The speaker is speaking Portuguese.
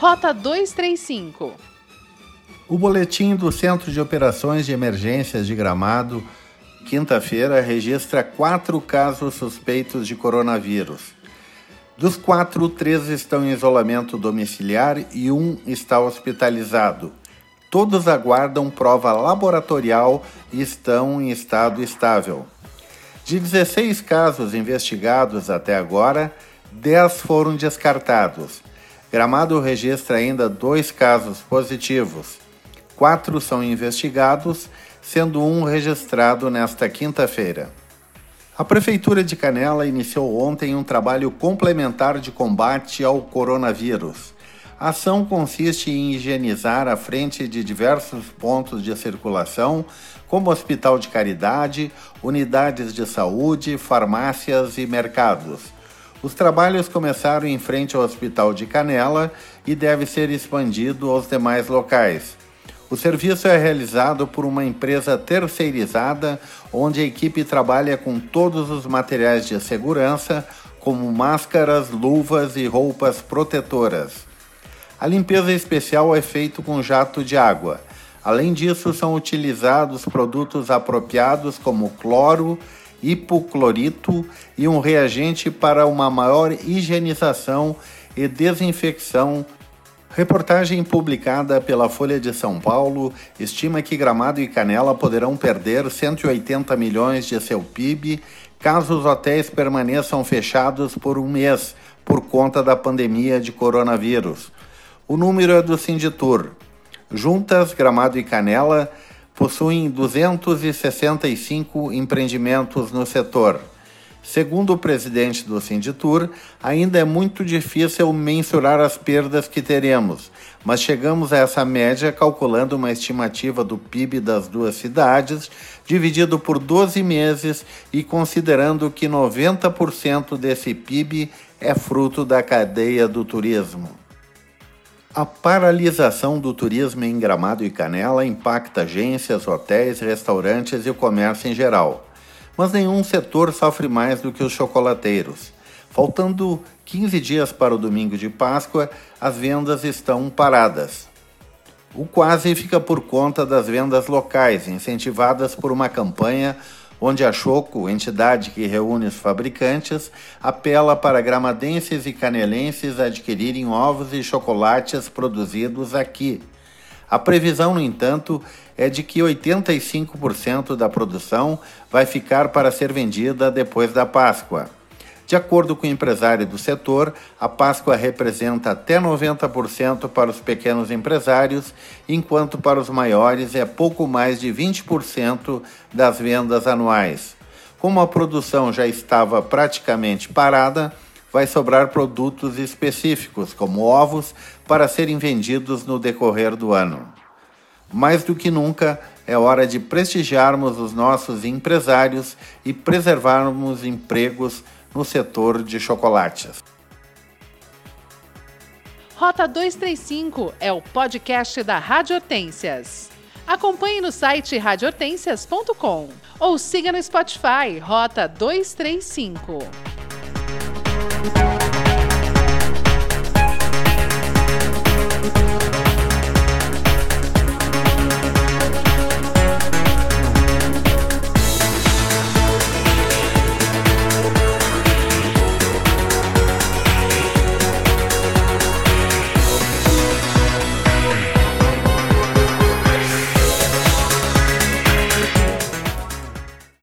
Rota 235. O boletim do Centro de Operações de Emergências de Gramado, quinta-feira, registra quatro casos suspeitos de coronavírus. Dos quatro, três estão em isolamento domiciliar e um está hospitalizado. Todos aguardam prova laboratorial e estão em estado estável. De 16 casos investigados até agora, 10 foram descartados. Gramado registra ainda dois casos positivos. Quatro são investigados, sendo um registrado nesta quinta-feira. A Prefeitura de Canela iniciou ontem um trabalho complementar de combate ao coronavírus. A ação consiste em higienizar a frente de diversos pontos de circulação, como hospital de caridade, unidades de saúde, farmácias e mercados. Os trabalhos começaram em frente ao Hospital de Canela e deve ser expandido aos demais locais. O serviço é realizado por uma empresa terceirizada, onde a equipe trabalha com todos os materiais de segurança, como máscaras, luvas e roupas protetoras. A limpeza especial é feita com jato de água. Além disso, são utilizados produtos apropriados como cloro, hipoclorito e um reagente para uma maior higienização e desinfecção. Reportagem publicada pela Folha de São Paulo estima que Gramado e Canela poderão perder 180 milhões de seu PIB caso os hotéis permaneçam fechados por um mês por conta da pandemia de coronavírus. O número é do Sinditur. Juntas, Gramado e Canela possuem 265 empreendimentos no setor. Segundo o presidente do Sinditur, ainda é muito difícil mensurar as perdas que teremos, mas chegamos a essa média calculando uma estimativa do PIB das duas cidades, dividido por 12 meses e considerando que 90% desse PIB é fruto da cadeia do turismo. A paralisação do turismo em Gramado e Canela impacta agências, hotéis, restaurantes e o comércio em geral. Mas nenhum setor sofre mais do que os chocolateiros. Faltando 15 dias para o domingo de Páscoa, as vendas estão paradas. O quase fica por conta das vendas locais, incentivadas por uma campanha onde a Choco, entidade que reúne os fabricantes, apela para gramadenses e canelenses adquirirem ovos e chocolates produzidos aqui. A previsão, no entanto, é de que 85% da produção vai ficar para ser vendida depois da Páscoa. De acordo com o empresário do setor, a Páscoa representa até 90% para os pequenos empresários, enquanto para os maiores é pouco mais de 20% das vendas anuais. Como a produção já estava praticamente parada, vai sobrar produtos específicos, como ovos, para serem vendidos no decorrer do ano. Mais do que nunca, é hora de prestigiarmos os nossos empresários e preservarmos empregos no setor de chocolates. Rota 235 é o podcast da Rádio Hortências. Acompanhe no site radiohortências.com ou siga no Spotify Rota 235.